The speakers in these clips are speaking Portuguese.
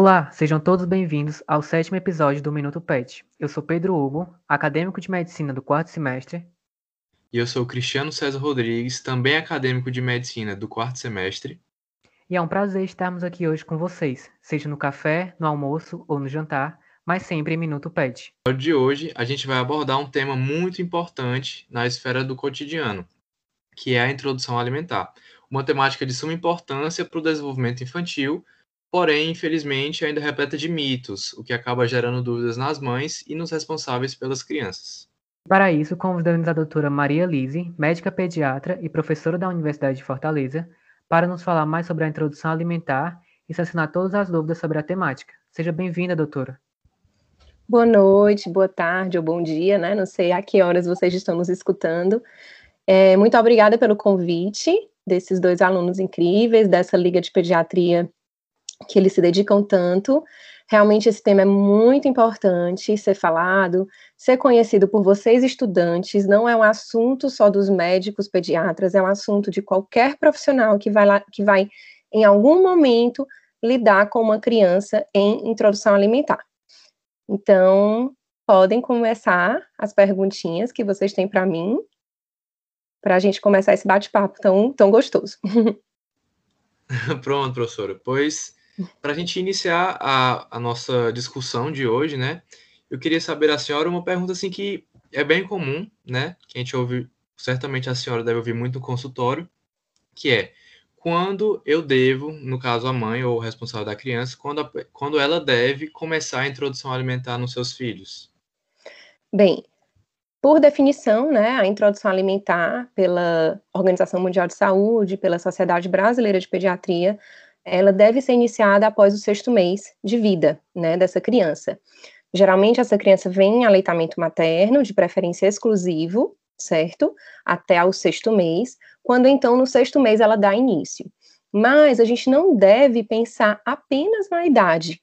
Olá, sejam todos bem-vindos ao sétimo episódio do Minuto PET. Eu sou Pedro Hugo, acadêmico de medicina do quarto semestre. E eu sou Cristiano César Rodrigues, também acadêmico de medicina do quarto semestre. E é um prazer estarmos aqui hoje com vocês, seja no café, no almoço ou no jantar, mas sempre em Minuto PET. No de hoje, a gente vai abordar um tema muito importante na esfera do cotidiano, que é a introdução alimentar. Uma temática de suma importância para o desenvolvimento infantil, porém, infelizmente, ainda repleta de mitos, o que acaba gerando dúvidas nas mães e nos responsáveis pelas crianças. Para isso, convidamos a doutora Maria Lise, médica pediatra e professora da Universidade de Fortaleza, para nos falar mais sobre a introdução alimentar e sanar todas as dúvidas sobre a temática. Seja bem-vinda, doutora. Boa noite, boa tarde ou bom dia, né? Não sei a que horas vocês estão nos escutando. É, muito obrigada pelo convite desses dois alunos incríveis, dessa Liga de Pediatria que eles se dedicam tanto. Realmente esse tema é muito importante ser falado, ser conhecido por vocês estudantes, não é um assunto só dos médicos pediatras, é um assunto de qualquer profissional que vai lá, que vai em algum momento lidar com uma criança em introdução alimentar. Então, podem começar as perguntinhas que vocês têm para mim, para a gente começar esse bate-papo tão, tão gostoso. Pronto, professora. Pois para a gente iniciar a, a, nossa discussão de hoje, né? Eu queria saber da senhora uma pergunta assim que é bem comum, né? Que a gente ouve, certamente a senhora deve ouvir muito no consultório, que é quando eu devo, no caso a mãe ou o responsável da criança, quando, a, quando ela deve começar a introdução alimentar nos seus filhos? Bem, por definição, né, a introdução alimentar pela Organização Mundial de Saúde, pela Sociedade Brasileira de Pediatria, ela deve ser iniciada após o sexto mês de vida, né, dessa criança. Geralmente, essa criança vem em aleitamento materno, de preferência exclusivo, certo? Até ao sexto mês, quando então no sexto mês ela dá início. Mas a gente não deve pensar apenas na idade.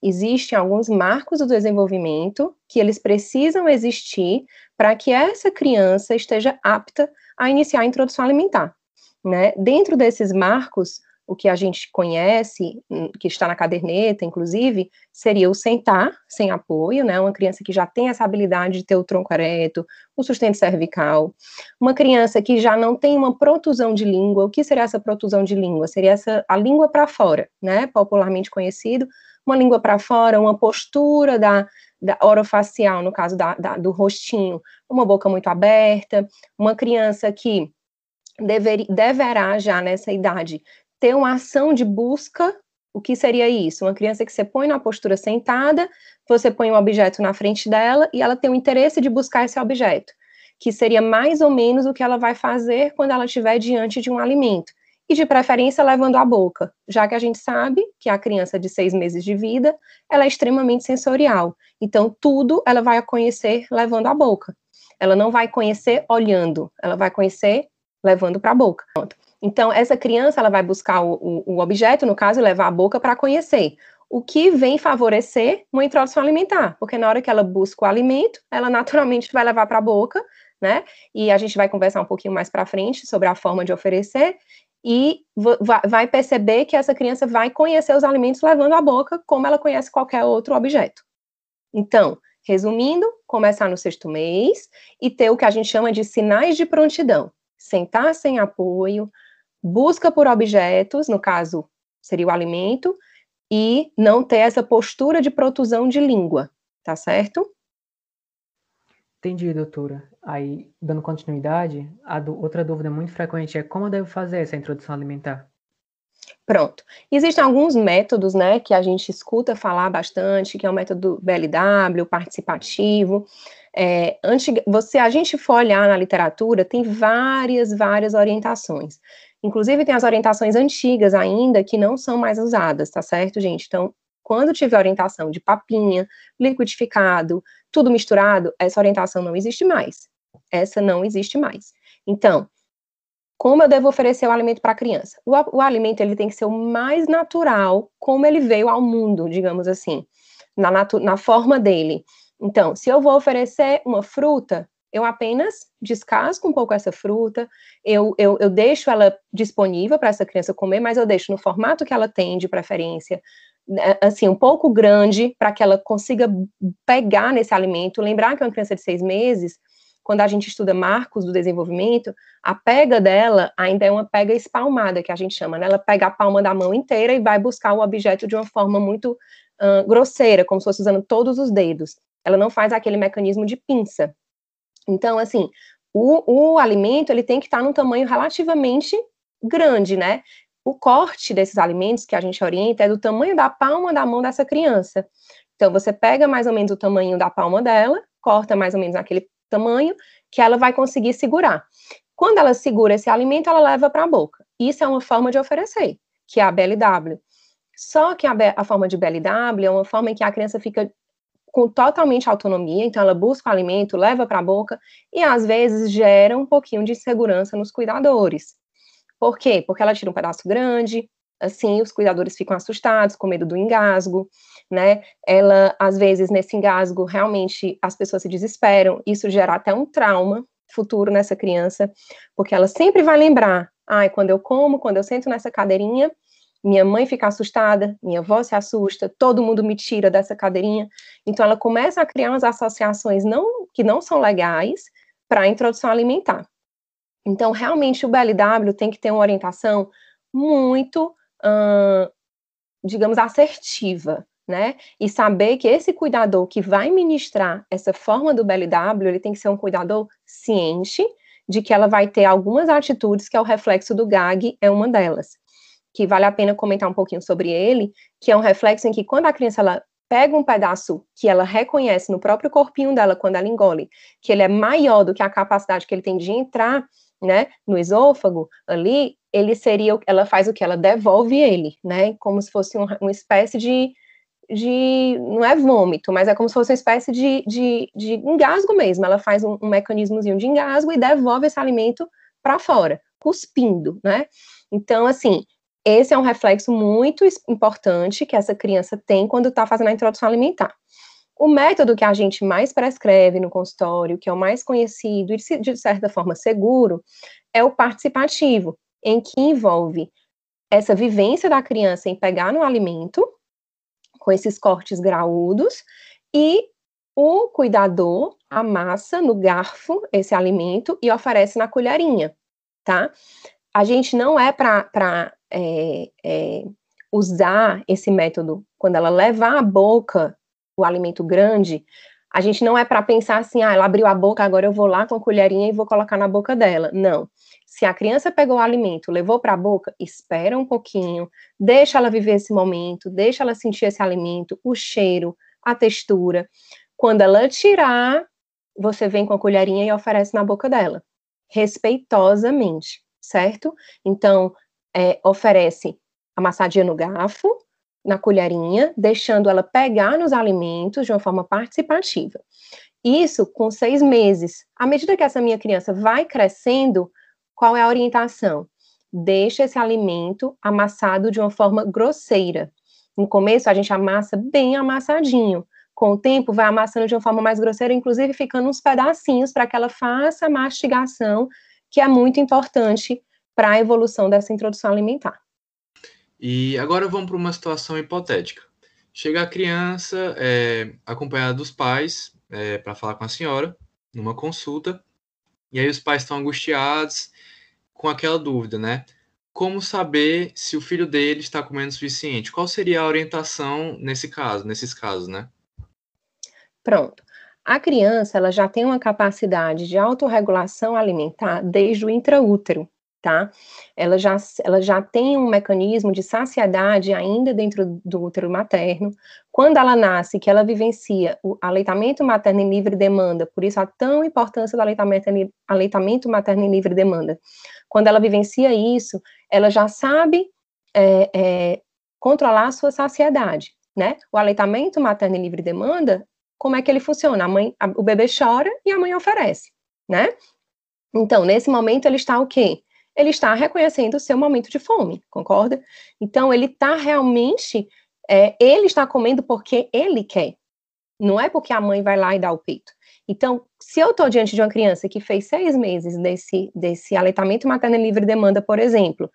Existem alguns marcos do desenvolvimento que eles precisam existir para que essa criança esteja apta a iniciar a introdução alimentar. Né? Dentro desses marcos, o que a gente conhece, hum, que está na caderneta, inclusive, seria o sentar sem apoio, né? Uma criança que já tem essa habilidade de ter o tronco ereto, o sustento cervical. Uma criança que já não tem uma protusão de língua. O que seria essa protusão de língua? Seria essa a língua para fora, né? Popularmente conhecido, uma língua para fora, uma postura da, da orofacial, no caso da, da, do rostinho, uma boca muito aberta, uma criança que dever, deverá já nessa idade ter uma ação de busca. O que seria isso? Uma criança que você põe na postura sentada, você põe um objeto na frente dela e ela tem o interesse de buscar esse objeto, que seria mais ou menos o que ela vai fazer quando ela estiver diante de um alimento. E de preferência levando à boca, já que a gente sabe que a criança de seis meses de vida ela é extremamente sensorial. Então, tudo ela vai conhecer levando à boca. Ela não vai conhecer olhando, ela vai conhecer levando para a boca. Então, essa criança ela vai buscar o, o, o objeto, no caso, levar a boca para conhecer. O que vem favorecer uma introdução alimentar, porque na hora que ela busca o alimento, ela naturalmente vai levar para a boca, né? E a gente vai conversar um pouquinho mais para frente sobre a forma de oferecer e vai perceber que essa criança vai conhecer os alimentos levando a boca, como ela conhece qualquer outro objeto. Então, resumindo, começar no sexto mês e ter o que a gente chama de sinais de prontidão. Sentar sem apoio, busca por objetos, no caso seria o alimento, e não ter essa postura de protusão de língua, tá certo? Entendi, doutora. Aí, dando continuidade, a do, outra dúvida muito frequente é como eu devo fazer essa introdução alimentar? Pronto. Existem alguns métodos, né, que a gente escuta falar bastante, que é o método BLW, participativo. É, antig... você, a gente for olhar na literatura, tem várias, várias orientações. Inclusive, tem as orientações antigas ainda que não são mais usadas, tá certo, gente? Então, quando tiver orientação de papinha, liquidificado, tudo misturado, essa orientação não existe mais. Essa não existe mais. Então, como eu devo oferecer o alimento para a criança? O, o, alimento ele tem que ser o mais natural, como ele veio ao mundo, digamos assim, na, na forma dele. Então, se eu vou oferecer uma fruta, eu apenas descasco um pouco essa fruta, eu, eu, eu deixo ela disponível para essa criança comer, mas eu deixo no formato que ela tem de preferência, né, assim, um pouco grande para que ela consiga pegar nesse alimento. Lembrar que uma criança de seis meses, quando a gente estuda marcos do desenvolvimento, a pega dela ainda é uma pega espalmada, que a gente chama, né? Ela pega a palma da mão inteira e vai buscar o objeto de uma forma muito uh, grosseira, como se fosse usando todos os dedos. Ela não faz aquele mecanismo de pinça. Então, assim, o, o alimento, ele tem que estar num tamanho relativamente grande, né? O corte desses alimentos que a gente orienta é do tamanho da palma da mão dessa criança. Então, você pega mais ou menos o tamanho da palma dela, corta mais ou menos naquele tamanho que ela vai conseguir segurar. Quando ela segura esse alimento, ela leva para a boca. Isso é uma forma de oferecer, que é a BLW. Só que a, a, forma de BLW é uma forma em que a criança fica com totalmente autonomia, então ela busca o alimento, leva para a boca e às vezes gera um pouquinho de insegurança nos cuidadores. Por quê? Porque ela tira um pedaço grande, assim, os cuidadores ficam assustados, com medo do engasgo, né? Ela, às vezes, nesse engasgo, realmente as pessoas se desesperam, isso gera até um trauma futuro nessa criança, porque ela sempre vai lembrar, ai, quando eu como, quando eu sento nessa cadeirinha, minha mãe fica assustada, minha avó se assusta, todo mundo me tira dessa cadeirinha. Então ela começa a criar umas associações não que não são legais para a introdução alimentar. Então realmente o BLW tem que ter uma orientação muito, hum, digamos, assertiva, né? E saber que esse cuidador que vai ministrar essa forma do BLW, ele tem que ser um cuidador ciente de que ela vai ter algumas atitudes que é o reflexo do GAG, é uma delas. Que vale a pena comentar um pouquinho sobre ele, que é um reflexo em que quando a criança ela pega um pedaço que ela reconhece no próprio corpinho dela quando ela engole, que ele é maior do que a capacidade que ele tem de entrar, né, no esôfago ali, ele seria, ela faz o que? Ela devolve ele, né, como se fosse um, uma espécie de de. não é vômito, mas é como se fosse uma espécie de, de, de engasgo mesmo. Ela faz um, um mecanismozinho de engasgo e devolve esse alimento para fora, cuspindo, né? Então, assim, esse é um reflexo muito importante que essa criança tem quando está fazendo a introdução alimentar. O método que a gente mais prescreve no consultório, que é o mais conhecido e de certa forma seguro, é o participativo, em que envolve essa vivência da criança em pegar no alimento, com esses cortes graúdos, e o cuidador amassa no garfo esse alimento e oferece na colherinha, tá? A gente não é para é, é, usar esse método quando ela levar à boca o alimento grande, a gente não é para pensar assim, ah, ela abriu a boca, agora eu vou lá com a colherinha e vou colocar na boca dela. Não. Se a criança pegou o alimento, levou para a boca, espera um pouquinho, deixa ela viver esse momento, deixa ela sentir esse alimento, o cheiro, a textura. Quando ela tirar, você vem com a colherinha e oferece na boca dela, respeitosamente, certo? Então, é, oferece amassadinha no garfo, na colherinha, deixando ela pegar nos alimentos de uma forma participativa. Isso com seis meses. À medida que essa minha criança vai crescendo, qual é a orientação? Deixa esse alimento amassado de uma forma grosseira. No começo, a gente amassa bem amassadinho. Com o tempo, vai amassando de uma forma mais grosseira, inclusive ficando uns pedacinhos para que ela faça a mastigação, que é muito importante para a evolução dessa introdução alimentar. E agora vamos para uma situação hipotética. Chega a criança é, acompanhada dos pais é, para falar com a senhora numa consulta, e aí os pais estão angustiados com aquela dúvida, né? Como saber se o filho dele está comendo o suficiente? Qual seria a orientação nesse caso, nesses casos, né? Pronto. A criança, ela já tem uma capacidade de autorregulação alimentar desde o intraútero, tá? Ela já, ela já tem um mecanismo de saciedade ainda dentro do útero materno. Quando ela nasce, que ela vivencia o aleitamento materno em livre demanda, por isso a tão importância do aleitamento, aleitamento materno em livre demanda. Quando ela vivencia isso, ela já sabe é, é, controlar a sua saciedade, né? O aleitamento materno em livre demanda, como é que ele funciona? A mãe, a, o bebê chora e a mãe oferece, né? Então, nesse momento, ele está o quê? Ele está reconhecendo o seu momento de fome, concorda? Então, ele está realmente, é, ele está comendo porque ele quer, não é porque a mãe vai lá e dá o peito. Então, se eu estou diante de uma criança que fez seis meses desse, desse aleitamento materno em livre demanda, por exemplo,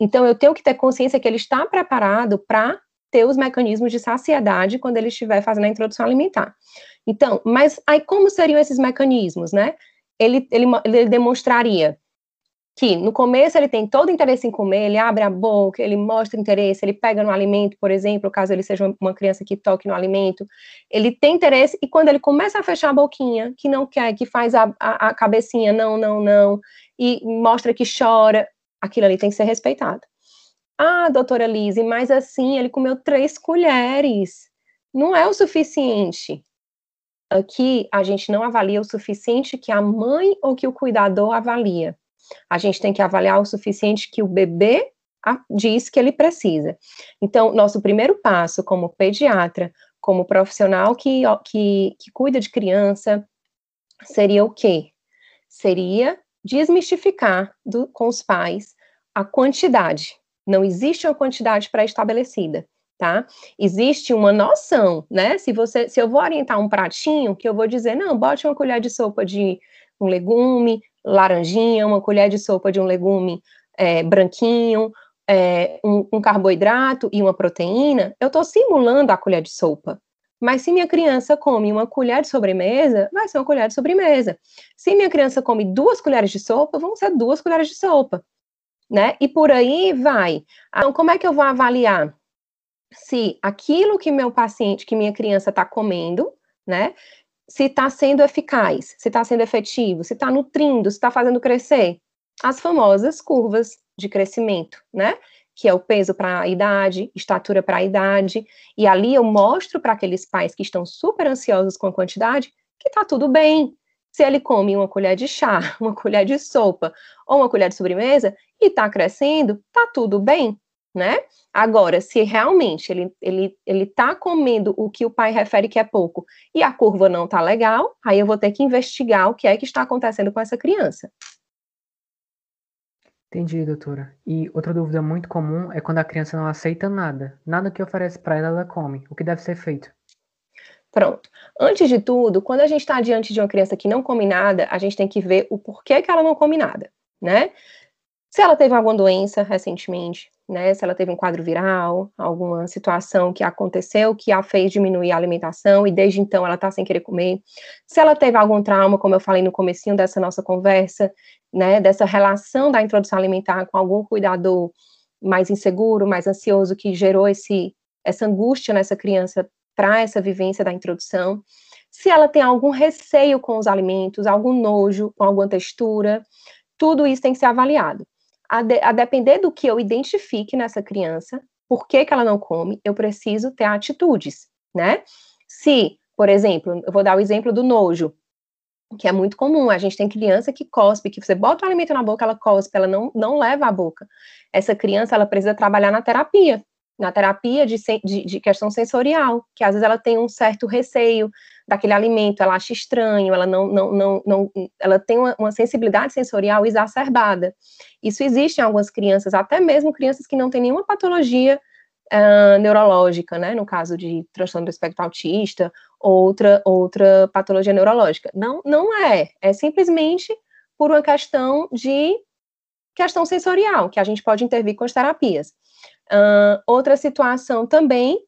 então eu tenho que ter consciência que ele está preparado para ter os mecanismos de saciedade quando ele estiver fazendo a introdução alimentar. Então, mas aí como seriam esses mecanismos, né? Ele, ele, ele demonstraria que no começo ele tem todo interesse em comer, ele abre a boca, ele mostra interesse, ele pega no alimento, por exemplo, caso ele seja uma criança que toque no alimento, ele tem interesse, e quando ele começa a fechar a boquinha, que não quer, que faz a, a, a cabecinha, não, não, não, e mostra que chora, aquilo ali tem que ser respeitado. Ah, doutora Lise, mas assim, ele comeu três colheres, não é o suficiente. Aqui, a gente não avalia o suficiente que a mãe ou que o cuidador avalia a gente tem que avaliar o suficiente que o bebê diz que ele precisa. Então, nosso primeiro passo como pediatra, como profissional que, que, que cuida de criança, seria o quê? Seria desmistificar do, com os pais a quantidade. Não existe uma quantidade pré-estabelecida, tá? Existe uma noção, né? Se você, se eu vou orientar um pratinho, que eu vou dizer, não, bote uma colher de sopa de um legume, laranjinha, uma colher de sopa de um legume é, branquinho, é, um, um, carboidrato e uma proteína, eu estou simulando a colher de sopa. Mas se minha criança come uma colher de sobremesa, vai ser uma colher de sobremesa. Se minha criança come duas colheres de sopa, vão ser duas colheres de sopa. Né? E por aí vai. Então, como é que eu vou avaliar se aquilo que meu paciente, que minha criança está comendo, né, se está sendo eficaz, se está sendo efetivo, se está nutrindo, se está fazendo crescer. As famosas curvas de crescimento, né? Que é o peso para a idade, estatura para a idade, e ali eu mostro para aqueles pais que estão super ansiosos com a quantidade que está tudo bem. Se ele come uma colher de chá, uma colher de sopa ou uma colher de sobremesa e está crescendo, está tudo bem né? Agora, se realmente ele ele ele tá comendo o que o pai refere que é pouco e a curva não tá legal, aí eu vou ter que investigar o que é que está acontecendo com essa criança. Entendi, doutora. E outra dúvida muito comum é quando a criança não aceita nada. Nada que oferece para ela, ela come. O que deve ser feito? Pronto. Antes de tudo, quando a gente está diante de uma criança que não come nada, a gente tem que ver o porquê que ela não come nada, né? Se ela teve alguma doença recentemente, né? Se ela teve um quadro viral, alguma situação que aconteceu que a fez diminuir a alimentação e desde então ela está sem querer comer. Se ela teve algum trauma, como eu falei no comecinho dessa nossa conversa, né? Dessa relação da introdução alimentar com algum cuidador mais inseguro, mais ansioso, que gerou esse, essa angústia nessa criança para essa vivência da introdução. Se ela tem algum receio com os alimentos, algum nojo com alguma textura, tudo isso tem que ser avaliado a, de, a depender do que eu identifique nessa criança, por que, que ela não come, eu preciso ter atitudes, né? Se, por exemplo, eu vou dar o exemplo do nojo, que é muito comum, a gente tem criança que cospe, que você bota o alimento na boca, ela cospe, ela não, não leva a boca. Essa criança, ela precisa trabalhar na terapia, na terapia de, de, de, questão sensorial, que às vezes ela tem um certo receio daquele alimento, ela acha estranho, ela não, não, não, não ela tem uma, uma, sensibilidade sensorial exacerbada. Isso existe em algumas crianças, até mesmo crianças que não têm nenhuma patologia uh, neurológica, né, no caso de transtorno do espectro autista, outra, outra patologia neurológica. Não, não é, é simplesmente por uma questão de questão sensorial, que a gente pode intervir com as terapias. Uh, outra situação também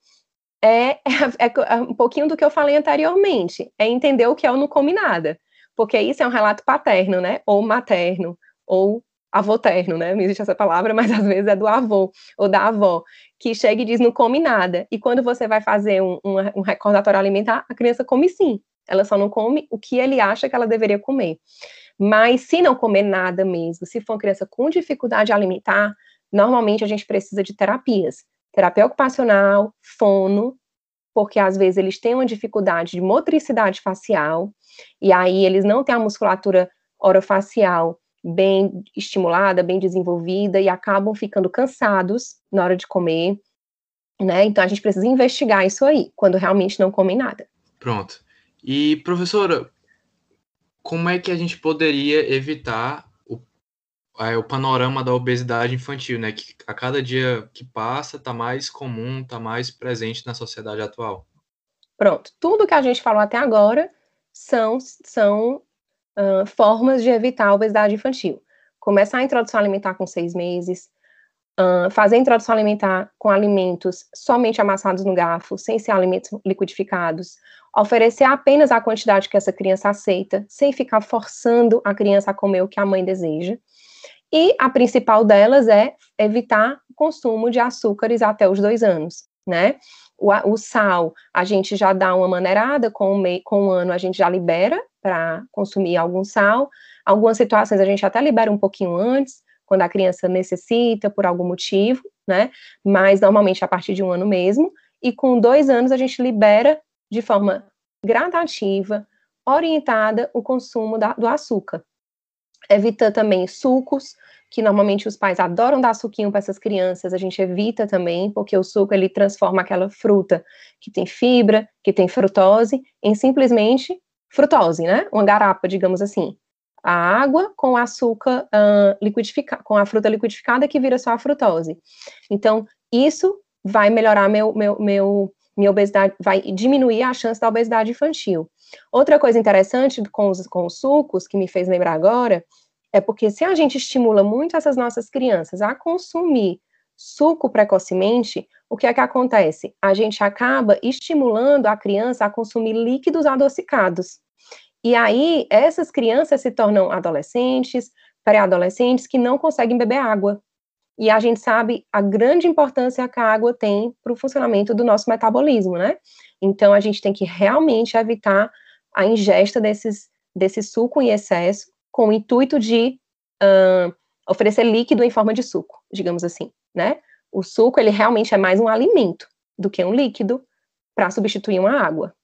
é, é, é, um pouquinho do que eu falei anteriormente, é entender o que é o não come nada, porque isso é um relato paterno, né, ou materno, ou avoterno, né, não existe essa palavra, mas às vezes é do avô ou da avó, que chega e diz não come nada, e quando você vai fazer um, um, um recordatório alimentar, a criança come sim, ela só não come o que ele acha que ela deveria comer. Mas se não comer nada mesmo, se for uma criança com dificuldade alimentar, normalmente a gente precisa de terapias. Terapia ocupacional, fono, porque às vezes eles têm uma dificuldade de motricidade facial, e aí eles não têm a musculatura orofacial bem estimulada, bem desenvolvida, e acabam ficando cansados na hora de comer, né? Então a gente precisa investigar isso aí, quando realmente não comem nada. Pronto. E, professora, como é que a gente poderia evitar é, o panorama da obesidade infantil, né? Que a cada dia que passa está mais comum, está mais presente na sociedade atual. Pronto. Tudo que a gente falou até agora são, são uh, formas de evitar a obesidade infantil. Começar a introdução alimentar com seis meses, uh, fazer a introdução alimentar com alimentos somente amassados no garfo, sem ser alimentos liquidificados, oferecer apenas a quantidade que essa criança aceita, sem ficar forçando a criança a comer o que a mãe deseja. E a principal delas é evitar o consumo de açúcares até os dois anos, né? O, o sal, a gente já dá uma maneirada, com o, mei, com o ano a gente já libera para consumir algum sal. Algumas situações a gente até libera um pouquinho antes, quando a criança necessita por algum motivo, né? Mas normalmente a partir de um ano mesmo. E com dois anos a gente libera de forma gradativa, orientada, o consumo da, do açúcar. Evita também sucos, que normalmente os pais adoram dar suquinho para essas crianças, a gente evita também, porque o suco ele transforma aquela fruta que tem fibra, que tem frutose, em simplesmente frutose, né? Uma garapa, digamos assim a água com açúcar uh, liquidificado, com a fruta liquidificada que vira só a frutose. Então, isso vai melhorar meu, meu, meu, minha obesidade, vai diminuir a chance da obesidade infantil. Outra coisa interessante com os, com os sucos, que me fez lembrar agora, é porque se a gente estimula muito essas nossas crianças a consumir suco precocemente, o que é que acontece? A gente acaba estimulando a criança a consumir líquidos adocicados. E aí, essas crianças se tornam adolescentes, pré-adolescentes, que não conseguem beber água. E a gente sabe a grande importância que a água tem para o funcionamento do nosso metabolismo, né? Então, a gente tem que realmente evitar a ingesta desses, desse suco em excesso, com o intuito de uh, oferecer líquido em forma de suco, digamos assim, né? O suco, ele realmente é mais um alimento do que um líquido para substituir uma água,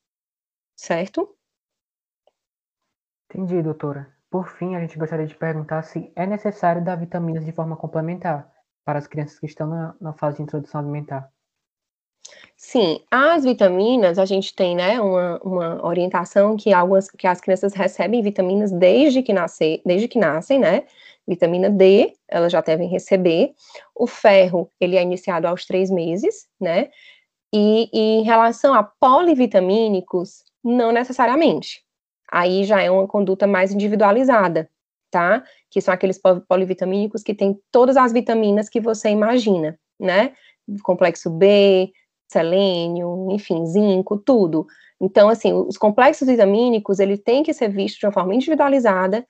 certo? Entendi, doutora. Por fim, a gente gostaria de perguntar se é necessário dar vitaminas de forma complementar para as crianças que estão na, na fase de introdução alimentar. Sim, as vitaminas, a gente tem, né, uma, uma orientação que algumas, que as crianças recebem vitaminas desde que nascer, desde que nascem, né, vitamina D, elas já devem receber, o ferro, ele é iniciado aos três meses, né, e, e em relação a polivitamínicos, não necessariamente, aí já é uma conduta mais individualizada, tá? Que são aqueles polivitamínicos que têm todas as vitaminas que você imagina, né? Complexo B, selênio, enfim, zinco, tudo. Então, assim, os complexos vitamínicos, ele tem que ser visto de uma forma individualizada,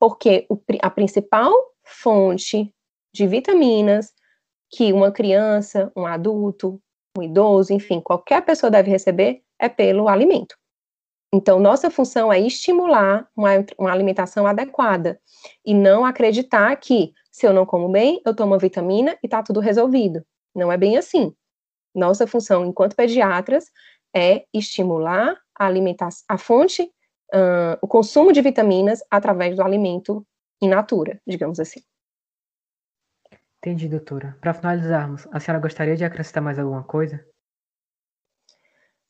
porque o, a principal fonte de vitaminas que uma criança, um adulto, um idoso, enfim, qualquer pessoa deve receber é pelo alimento. Então, nossa função é estimular uma, uma alimentação adequada e não acreditar que se eu não como bem, eu tomo vitamina e está tudo resolvido. Não é bem assim. Nossa função enquanto pediatras é estimular a alimentação, a fonte, uh, o consumo de vitaminas através do alimento in natura, digamos assim. Entendi, doutora. Para finalizarmos, a senhora gostaria de acrescentar mais alguma coisa?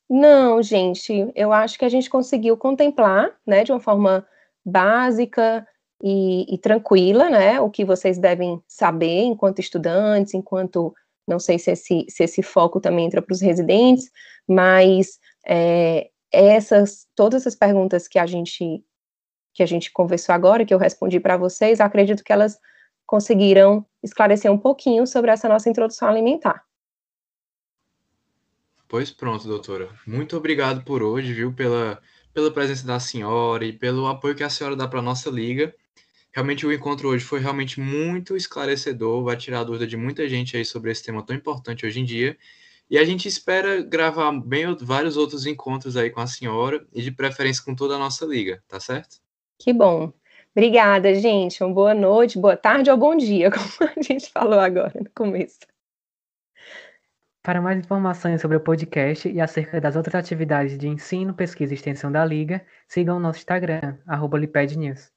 Não, gente, eu acho que a gente conseguiu contemplar, né, de uma forma básica e, e tranquila, né, o que vocês devem saber enquanto estudantes, enquanto, não sei se esse, se esse foco também entra para os residentes, mas é, essas, todas essas perguntas que a gente que a gente conversou agora, que eu respondi para vocês, acredito que elas conseguiram esclarecer um pouquinho sobre essa nossa introdução alimentar. Pois pronto, doutora. Muito obrigado por hoje, viu, pela, pela presença da senhora e pelo apoio que a senhora dá para a nossa liga. Realmente o encontro hoje foi realmente muito esclarecedor, vai tirar a dúvida de muita gente aí sobre esse tema tão importante hoje em dia. E a gente espera gravar bem vários outros encontros aí com a senhora e de preferência com toda a nossa liga, tá certo? Que bom. Obrigada, gente. Uma boa noite, boa tarde ou bom dia, como a gente falou agora no começo. Para mais informações sobre o podcast e acerca das outras atividades de ensino, pesquisa e extensão da Liga, sigam o nosso Instagram, arroba News.